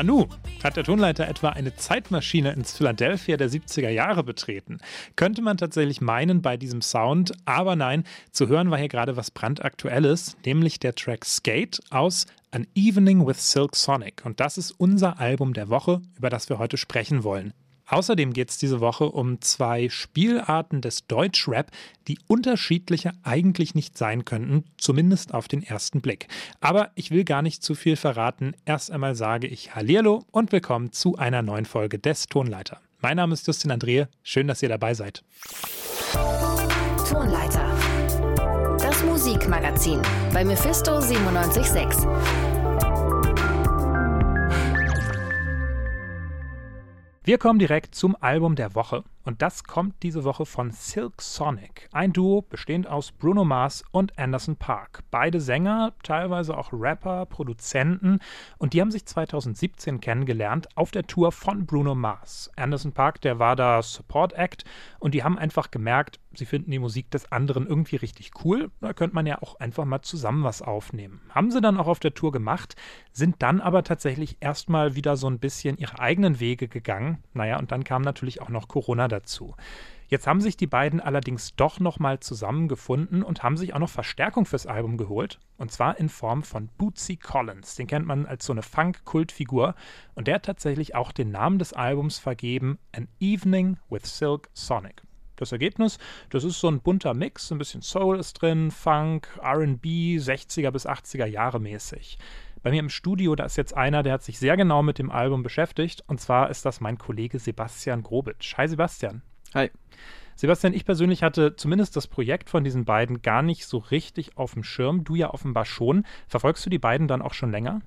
Nanu, hat der Tonleiter etwa eine Zeitmaschine ins Philadelphia der 70er Jahre betreten? Könnte man tatsächlich meinen bei diesem Sound, aber nein, zu hören war hier gerade was brandaktuelles, nämlich der Track Skate aus An Evening with Silk Sonic. Und das ist unser Album der Woche, über das wir heute sprechen wollen. Außerdem geht es diese Woche um zwei Spielarten des Deutschrap, die unterschiedlicher eigentlich nicht sein könnten, zumindest auf den ersten Blick. Aber ich will gar nicht zu viel verraten. Erst einmal sage ich Hallihallo und willkommen zu einer neuen Folge des Tonleiter. Mein Name ist Justin Andrehe. Schön, dass ihr dabei seid. Tonleiter. Das Musikmagazin bei Mephisto 976. Wir kommen direkt zum Album der Woche. Und das kommt diese Woche von Silk Sonic. Ein Duo bestehend aus Bruno Mars und Anderson Park. Beide Sänger, teilweise auch Rapper, Produzenten. Und die haben sich 2017 kennengelernt auf der Tour von Bruno Mars. Anderson Park, der war da Support Act. Und die haben einfach gemerkt, sie finden die Musik des anderen irgendwie richtig cool. Da könnte man ja auch einfach mal zusammen was aufnehmen. Haben sie dann auch auf der Tour gemacht, sind dann aber tatsächlich erstmal wieder so ein bisschen ihre eigenen Wege gegangen. Naja, und dann kam natürlich auch noch Corona dazu. Jetzt haben sich die beiden allerdings doch nochmal zusammengefunden und haben sich auch noch Verstärkung fürs Album geholt. Und zwar in Form von Bootsy Collins. Den kennt man als so eine Funk-Kultfigur. Und der hat tatsächlich auch den Namen des Albums vergeben: An Evening with Silk Sonic. Das Ergebnis, das ist so ein bunter Mix, ein bisschen Soul ist drin, Funk, RB, 60er bis 80er Jahre mäßig. Bei mir im Studio, da ist jetzt einer, der hat sich sehr genau mit dem Album beschäftigt. Und zwar ist das mein Kollege Sebastian Grobitsch. Hi Sebastian. Hi. Sebastian, ich persönlich hatte zumindest das Projekt von diesen beiden gar nicht so richtig auf dem Schirm. Du ja offenbar schon. Verfolgst du die beiden dann auch schon länger?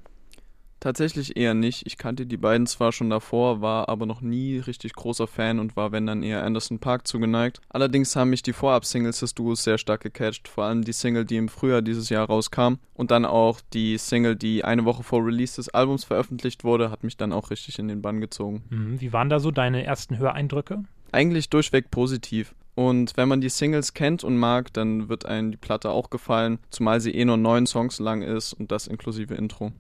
Tatsächlich eher nicht. Ich kannte die beiden zwar schon davor, war aber noch nie richtig großer Fan und war, wenn dann eher Anderson Park zugeneigt. Allerdings haben mich die Vorab-Singles des Duos sehr stark gecatcht, vor allem die Single, die im Frühjahr dieses Jahr rauskam und dann auch die Single, die eine Woche vor Release des Albums veröffentlicht wurde, hat mich dann auch richtig in den Bann gezogen. Mhm. Wie waren da so deine ersten Höreindrücke? Eigentlich durchweg positiv. Und wenn man die Singles kennt und mag, dann wird einem die Platte auch gefallen, zumal sie eh nur neun Songs lang ist und das inklusive Intro.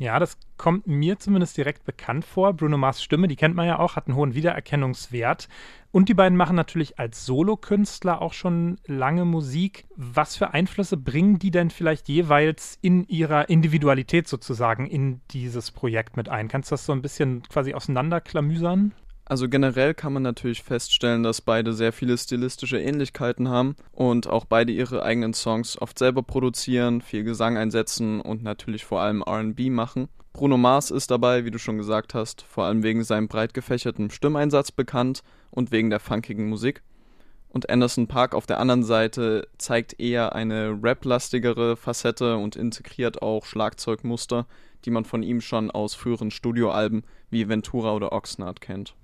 Ja. Das kommt mir zumindest direkt bekannt vor. Bruno Mars Stimme, die kennt man ja auch, hat einen hohen Wiedererkennungswert. Und die beiden machen natürlich als Solokünstler auch schon lange Musik. Was für Einflüsse bringen die denn vielleicht jeweils in ihrer Individualität sozusagen in dieses Projekt mit ein? Kannst du das so ein bisschen quasi auseinanderklamüsern? Also generell kann man natürlich feststellen, dass beide sehr viele stilistische Ähnlichkeiten haben und auch beide ihre eigenen Songs oft selber produzieren, viel Gesang einsetzen und natürlich vor allem RB machen. Bruno Mars ist dabei, wie du schon gesagt hast, vor allem wegen seinem breit gefächerten Stimmeinsatz bekannt und wegen der funkigen Musik. Und Anderson Park auf der anderen Seite zeigt eher eine rap-lastigere Facette und integriert auch Schlagzeugmuster, die man von ihm schon aus früheren Studioalben wie Ventura oder Oxnard kennt.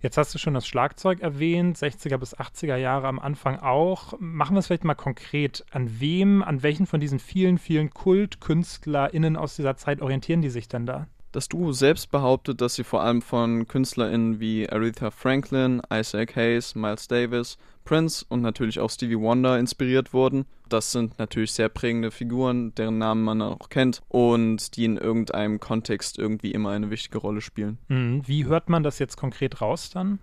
Jetzt hast du schon das Schlagzeug erwähnt, 60er bis 80er Jahre am Anfang auch. Machen wir es vielleicht mal konkret. An wem, an welchen von diesen vielen, vielen KultkünstlerInnen aus dieser Zeit orientieren die sich denn da? Das Duo selbst behauptet, dass sie vor allem von KünstlerInnen wie Aretha Franklin, Isaac Hayes, Miles Davis, Prince und natürlich auch Stevie Wonder inspiriert wurden. Das sind natürlich sehr prägende Figuren, deren Namen man auch kennt und die in irgendeinem Kontext irgendwie immer eine wichtige Rolle spielen. Mhm. Wie hört man das jetzt konkret raus dann?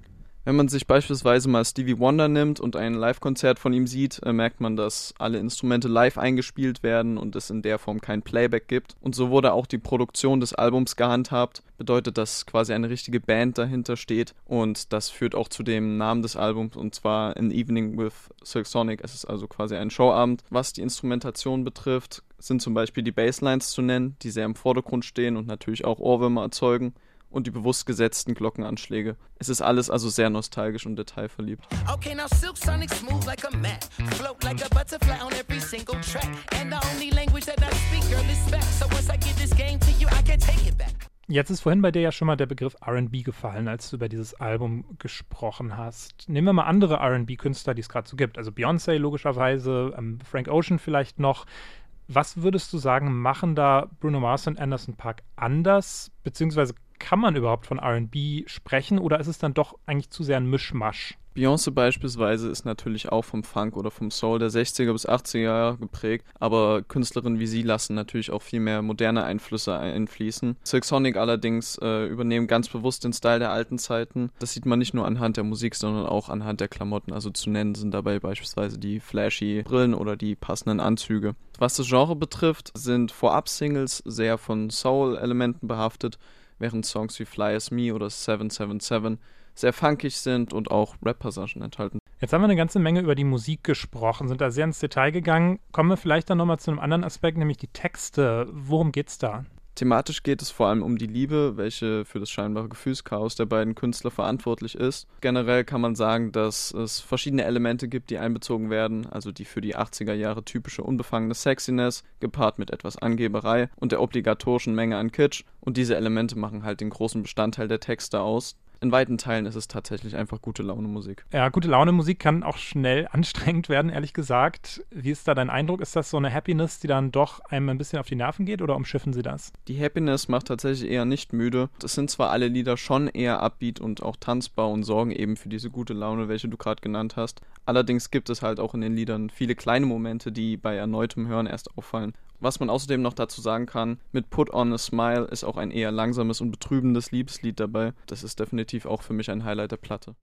Wenn man sich beispielsweise mal Stevie Wonder nimmt und ein Live-Konzert von ihm sieht, äh, merkt man, dass alle Instrumente live eingespielt werden und es in der Form kein Playback gibt. Und so wurde auch die Produktion des Albums gehandhabt. Bedeutet, dass quasi eine richtige Band dahinter steht und das führt auch zu dem Namen des Albums und zwar An Evening with Silk Sonic. Es ist also quasi ein Showabend. Was die Instrumentation betrifft, sind zum Beispiel die Basslines zu nennen, die sehr im Vordergrund stehen und natürlich auch Ohrwürmer erzeugen und die bewusst gesetzten Glockenanschläge. Es ist alles also sehr nostalgisch und detailverliebt. Okay, now Silk Sonic smooth like a mat, float like a butterfly on every single track. And the only language that I speak, girl, is back. So once I give this game to you, I can't take it back. Jetzt ist vorhin bei dir ja schon mal der Begriff RB gefallen, als du über dieses Album gesprochen hast. Nehmen wir mal andere RB-Künstler, die es gerade so gibt. Also Beyoncé logischerweise, ähm, Frank Ocean vielleicht noch. Was würdest du sagen, machen da Bruno Mars und Anderson Park anders? Beziehungsweise kann man überhaupt von RB sprechen oder ist es dann doch eigentlich zu sehr ein Mischmasch? Beyoncé beispielsweise ist natürlich auch vom Funk oder vom Soul der 60er bis 80er Jahre geprägt, aber Künstlerinnen wie sie lassen natürlich auch viel mehr moderne Einflüsse einfließen. Silk Sonic allerdings äh, übernehmen ganz bewusst den Style der alten Zeiten. Das sieht man nicht nur anhand der Musik, sondern auch anhand der Klamotten. Also zu nennen sind dabei beispielsweise die flashy Brillen oder die passenden Anzüge. Was das Genre betrifft, sind Vorab-Singles sehr von Soul-Elementen behaftet, während Songs wie Fly As Me oder 777 sehr funkig sind und auch Rap-Passagen enthalten. Jetzt haben wir eine ganze Menge über die Musik gesprochen, sind da sehr ins Detail gegangen. Kommen wir vielleicht dann nochmal zu einem anderen Aspekt, nämlich die Texte. Worum geht's da? Thematisch geht es vor allem um die Liebe, welche für das scheinbare Gefühlschaos der beiden Künstler verantwortlich ist. Generell kann man sagen, dass es verschiedene Elemente gibt, die einbezogen werden, also die für die 80er Jahre typische unbefangene Sexiness, gepaart mit etwas Angeberei und der obligatorischen Menge an Kitsch. Und diese Elemente machen halt den großen Bestandteil der Texte aus in weiten Teilen ist es tatsächlich einfach gute Laune Musik. Ja, gute Laune Musik kann auch schnell anstrengend werden, ehrlich gesagt. Wie ist da dein Eindruck? Ist das so eine Happiness, die dann doch einem ein bisschen auf die Nerven geht oder umschiffen sie das? Die Happiness macht tatsächlich eher nicht müde. Das sind zwar alle Lieder schon eher upbeat und auch tanzbar und sorgen eben für diese gute Laune, welche du gerade genannt hast. Allerdings gibt es halt auch in den Liedern viele kleine Momente, die bei erneutem Hören erst auffallen. Was man außerdem noch dazu sagen kann, mit Put on a Smile ist auch ein eher langsames und betrübendes Liebeslied dabei. Das ist definitiv auch für mich ein Highlight der Platte.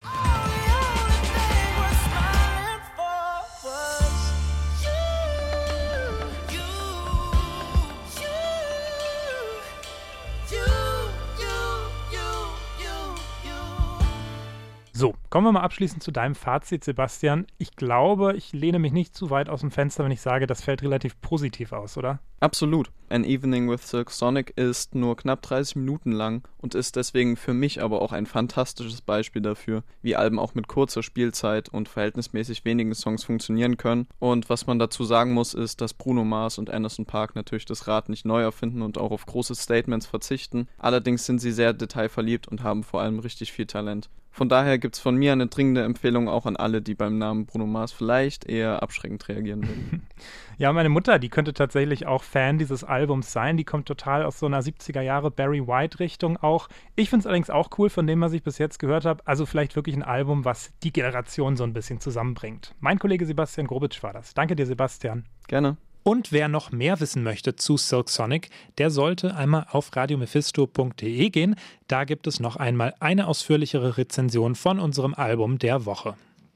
Kommen wir mal abschließend zu deinem Fazit, Sebastian. Ich glaube, ich lehne mich nicht zu weit aus dem Fenster, wenn ich sage, das fällt relativ positiv aus, oder? Absolut. An Evening with Silk Sonic ist nur knapp 30 Minuten lang und ist deswegen für mich aber auch ein fantastisches Beispiel dafür, wie Alben auch mit kurzer Spielzeit und verhältnismäßig wenigen Songs funktionieren können. Und was man dazu sagen muss, ist, dass Bruno Mars und Anderson Park natürlich das Rad nicht neu erfinden und auch auf große Statements verzichten. Allerdings sind sie sehr detailverliebt und haben vor allem richtig viel Talent. Von daher gibt es von mir eine dringende Empfehlung auch an alle, die beim Namen Bruno Mars vielleicht eher abschreckend reagieren würden. Ja, meine Mutter, die könnte tatsächlich auch Fan dieses Albums sein. Die kommt total aus so einer 70er Jahre Barry White Richtung auch. Ich finde es allerdings auch cool von dem, was ich bis jetzt gehört habe. Also vielleicht wirklich ein Album, was die Generation so ein bisschen zusammenbringt. Mein Kollege Sebastian Grobitsch war das. Danke dir, Sebastian. Gerne. Und wer noch mehr wissen möchte zu Silk Sonic, der sollte einmal auf radiomephisto.de gehen. Da gibt es noch einmal eine ausführlichere Rezension von unserem Album der Woche.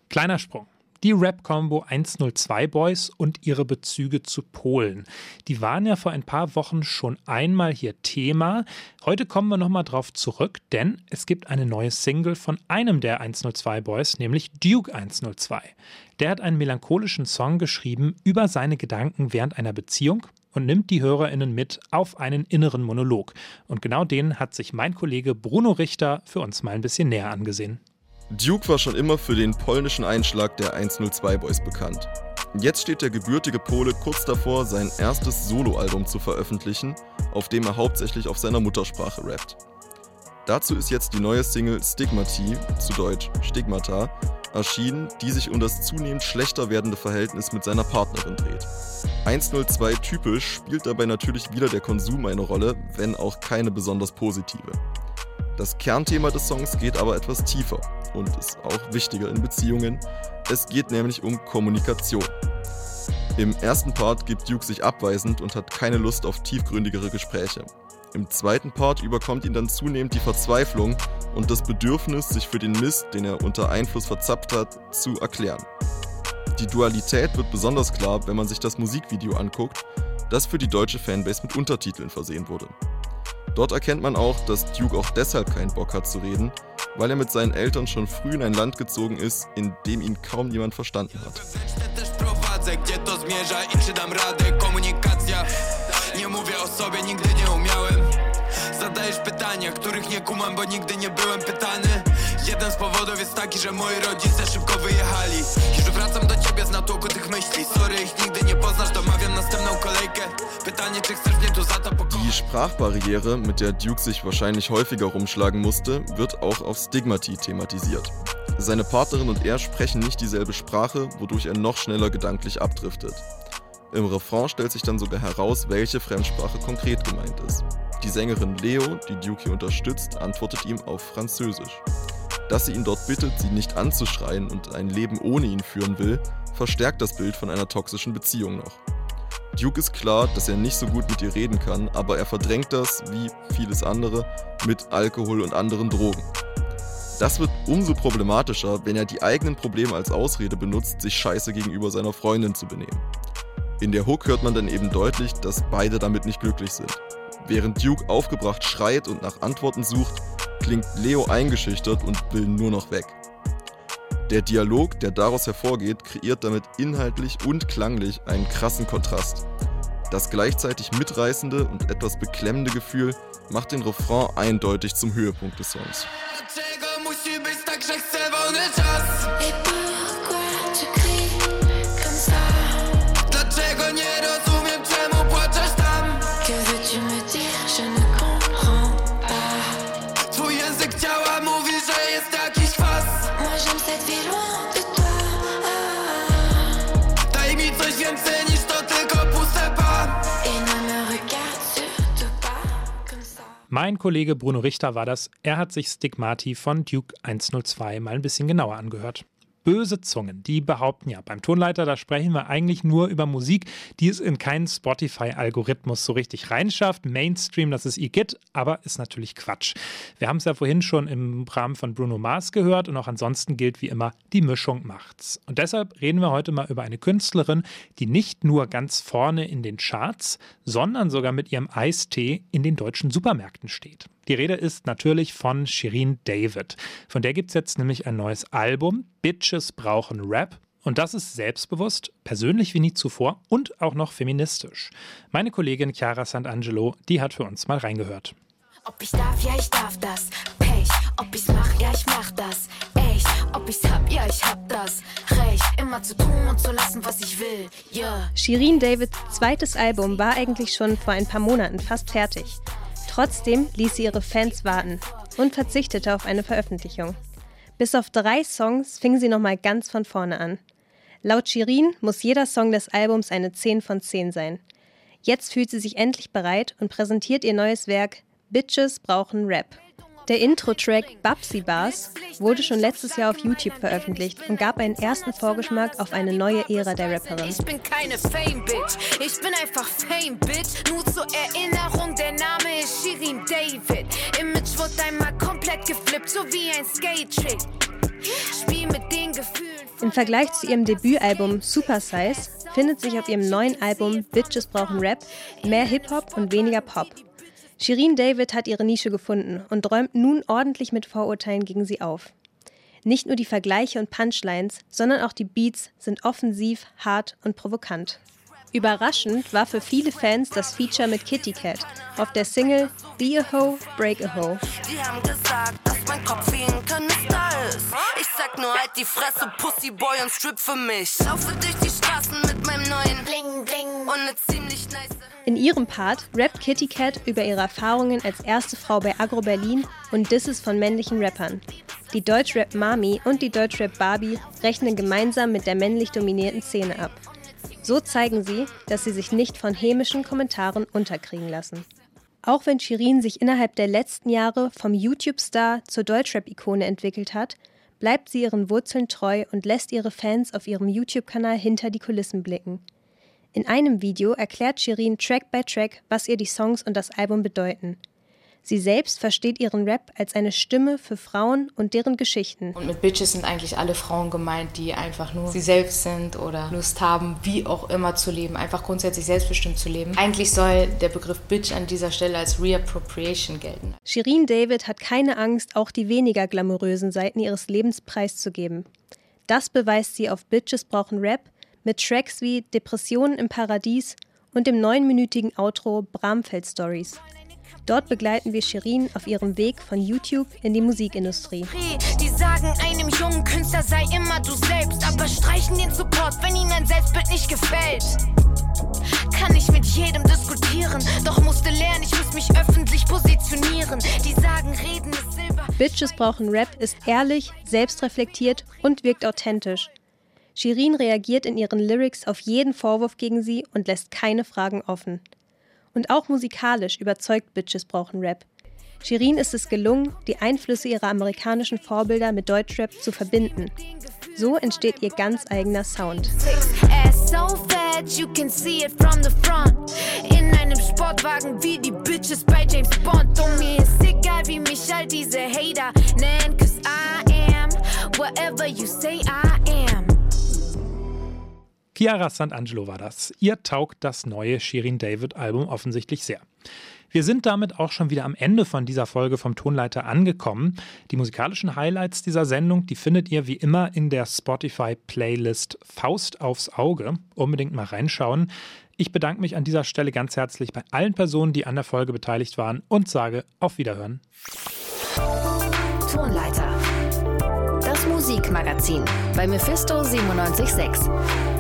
Kleiner Sprung die Rap-Combo 102 Boys und ihre Bezüge zu Polen. Die waren ja vor ein paar Wochen schon einmal hier Thema. Heute kommen wir nochmal drauf zurück, denn es gibt eine neue Single von einem der 102 Boys, nämlich Duke 102. Der hat einen melancholischen Song geschrieben über seine Gedanken während einer Beziehung und nimmt die HörerInnen mit auf einen inneren Monolog. Und genau den hat sich mein Kollege Bruno Richter für uns mal ein bisschen näher angesehen. Duke war schon immer für den polnischen Einschlag der 102 Boys bekannt. Jetzt steht der gebürtige Pole kurz davor, sein erstes Soloalbum zu veröffentlichen, auf dem er hauptsächlich auf seiner Muttersprache rappt. Dazu ist jetzt die neue Single Stigmati, zu Deutsch Stigmata, erschienen, die sich um das zunehmend schlechter werdende Verhältnis mit seiner Partnerin dreht. 102 typisch spielt dabei natürlich wieder der Konsum eine Rolle, wenn auch keine besonders positive. Das Kernthema des Songs geht aber etwas tiefer und ist auch wichtiger in Beziehungen. Es geht nämlich um Kommunikation. Im ersten Part gibt Duke sich abweisend und hat keine Lust auf tiefgründigere Gespräche. Im zweiten Part überkommt ihn dann zunehmend die Verzweiflung und das Bedürfnis, sich für den Mist, den er unter Einfluss verzappt hat, zu erklären. Die Dualität wird besonders klar, wenn man sich das Musikvideo anguckt, das für die deutsche Fanbase mit Untertiteln versehen wurde. Dort erkennt man auch, dass Duke auch deshalb keinen Bock hat zu reden, weil er mit seinen Eltern schon früh in ein Land gezogen ist, in dem ihn kaum jemand verstanden hat. Zadajesz pytania, których nie kumam, bo nigdy nie byłem pytany Jeden z powodów jest taki, że moi rodzice szybko wyjechali Już wracam do ciebie z natłoku tych myśli Sorry, ich nigdy nie poznasz, domawiam następną kolejkę Pytanie, czy chcesz mnie tu za to pokochać? Die Sprachbarriere, mit der Duke sich wahrscheinlich häufiger rumschlagen musste, wird auch auf Stigmati thematisiert. Seine Partnerin und er sprechen nicht dieselbe Sprache, wodurch er noch schneller gedanklich abdriftet. Im Refrain stellt sich dann sogar heraus, welche Fremdsprache konkret gemeint ist. Die Sängerin Leo, die Duke hier unterstützt, antwortet ihm auf Französisch. Dass sie ihn dort bittet, sie nicht anzuschreien und ein Leben ohne ihn führen will, verstärkt das Bild von einer toxischen Beziehung noch. Duke ist klar, dass er nicht so gut mit ihr reden kann, aber er verdrängt das, wie vieles andere, mit Alkohol und anderen Drogen. Das wird umso problematischer, wenn er die eigenen Probleme als Ausrede benutzt, sich scheiße gegenüber seiner Freundin zu benehmen. In der Hook hört man dann eben deutlich, dass beide damit nicht glücklich sind. Während Duke aufgebracht schreit und nach Antworten sucht, klingt Leo eingeschüchtert und will nur noch weg. Der Dialog, der daraus hervorgeht, kreiert damit inhaltlich und klanglich einen krassen Kontrast. Das gleichzeitig mitreißende und etwas beklemmende Gefühl macht den Refrain eindeutig zum Höhepunkt des Songs. Mein Kollege Bruno Richter war das. Er hat sich Stigmati von Duke 102 mal ein bisschen genauer angehört böse Zungen, die behaupten ja, beim Tonleiter, da sprechen wir eigentlich nur über Musik, die es in keinen Spotify-Algorithmus so richtig reinschafft. Mainstream, das ist Igitt, aber ist natürlich Quatsch. Wir haben es ja vorhin schon im Rahmen von Bruno Mars gehört und auch ansonsten gilt wie immer, die Mischung macht's. Und deshalb reden wir heute mal über eine Künstlerin, die nicht nur ganz vorne in den Charts, sondern sogar mit ihrem Eistee in den deutschen Supermärkten steht. Die Rede ist natürlich von Shirin David. Von der gibt es jetzt nämlich ein neues Album. Bitches brauchen Rap. Und das ist selbstbewusst, persönlich wie nie zuvor und auch noch feministisch. Meine Kollegin Chiara Sant'Angelo, die hat für uns mal reingehört. Ob ich darf, ja, ich darf das. Pech. Ob ich's mach, ja, ich mach das. Echt. Ob ich's hab, ja, ich hab das. Recht. Immer zu tun und zu lassen, was ich will. Yeah. Shirin Davids zweites Album war eigentlich schon vor ein paar Monaten fast fertig. Trotzdem ließ sie ihre Fans warten und verzichtete auf eine Veröffentlichung. Bis auf drei Songs fing sie nochmal ganz von vorne an. Laut Shirin muss jeder Song des Albums eine 10 von 10 sein. Jetzt fühlt sie sich endlich bereit und präsentiert ihr neues Werk Bitches brauchen Rap. Der Intro-Track Babsy Bars wurde schon letztes Jahr auf YouTube veröffentlicht und gab einen ersten Vorgeschmack auf eine neue Ära der Rapperin. Ich bin keine Fame-Bitch, ich bin einfach Fame-Bitch. Nur zur Erinnerung, der Name ist Shirin David. Image wurde einmal komplett geflippt, so wie ein Skate-Trick. Spiel mit den Gefühlen. Im Vergleich zu ihrem Debütalbum Super Size findet sich auf ihrem neuen Album Bitches brauchen Rap mehr Hip-Hop und weniger Pop. Shirin David hat ihre Nische gefunden und räumt nun ordentlich mit Vorurteilen gegen sie auf. Nicht nur die Vergleiche und Punchlines, sondern auch die Beats sind offensiv, hart und provokant. Überraschend war für viele Fans das Feature mit Kitty Cat auf der Single Be a Ho, Break a Ho. Die haben gesagt, dass mein Kopf wie ein Kanister ist. Ich sag nur halt die Fresse, Pussyboy und strip für mich. Laufe durch die Straßen mit meinem neuen Bling Bling und ne. In ihrem Part rappt Kitty Cat über ihre Erfahrungen als erste Frau bei Agro Berlin und Disses von männlichen Rappern. Die Deutschrap Mami und die Deutschrap Barbie rechnen gemeinsam mit der männlich dominierten Szene ab. So zeigen sie, dass sie sich nicht von hämischen Kommentaren unterkriegen lassen. Auch wenn Shirin sich innerhalb der letzten Jahre vom YouTube-Star zur Deutschrap-Ikone entwickelt hat, bleibt sie ihren Wurzeln treu und lässt ihre Fans auf ihrem YouTube-Kanal hinter die Kulissen blicken. In einem Video erklärt Shirin Track by Track, was ihr die Songs und das Album bedeuten. Sie selbst versteht ihren Rap als eine Stimme für Frauen und deren Geschichten. Und mit Bitches sind eigentlich alle Frauen gemeint, die einfach nur sie selbst sind oder Lust haben, wie auch immer zu leben, einfach grundsätzlich selbstbestimmt zu leben. Eigentlich soll der Begriff Bitch an dieser Stelle als Reappropriation gelten. Shirin David hat keine Angst, auch die weniger glamourösen Seiten ihres Lebens preiszugeben. Das beweist sie auf Bitches brauchen Rap mit Tracks wie Depressionen im Paradies und dem neunminütigen Outro Bramfeld Stories. Dort begleiten wir Shirin auf ihrem Weg von YouTube in die Musikindustrie. Die sagen einem jungen Künstler sei immer du selbst, aber streichen den Support, wenn ihnen ein Selbstbild nicht gefällt. Kann ich mit jedem diskutieren, doch musste lernen, ich muss mich öffentlich positionieren. Die sagen, reden ist Silber. Bitches brauchen Rap ist ehrlich, selbstreflektiert und wirkt authentisch. Shirin reagiert in ihren Lyrics auf jeden Vorwurf gegen sie und lässt keine Fragen offen. Und auch musikalisch überzeugt Bitches brauchen Rap. Shirin ist es gelungen, die Einflüsse ihrer amerikanischen Vorbilder mit Deutschrap zu verbinden. So entsteht ihr ganz eigener Sound. Sportwagen wie die Bitches bei James Bond. Und mir ist egal, wie mich all diese Hater nennen, cause I am whatever you say I. Chiara Sant'Angelo war das. Ihr taugt das neue Shirin David Album offensichtlich sehr. Wir sind damit auch schon wieder am Ende von dieser Folge vom Tonleiter angekommen. Die musikalischen Highlights dieser Sendung, die findet ihr wie immer in der Spotify Playlist Faust aufs Auge. Unbedingt mal reinschauen. Ich bedanke mich an dieser Stelle ganz herzlich bei allen Personen, die an der Folge beteiligt waren und sage auf Wiederhören. Tonleiter. Das Musikmagazin bei Mephisto 976.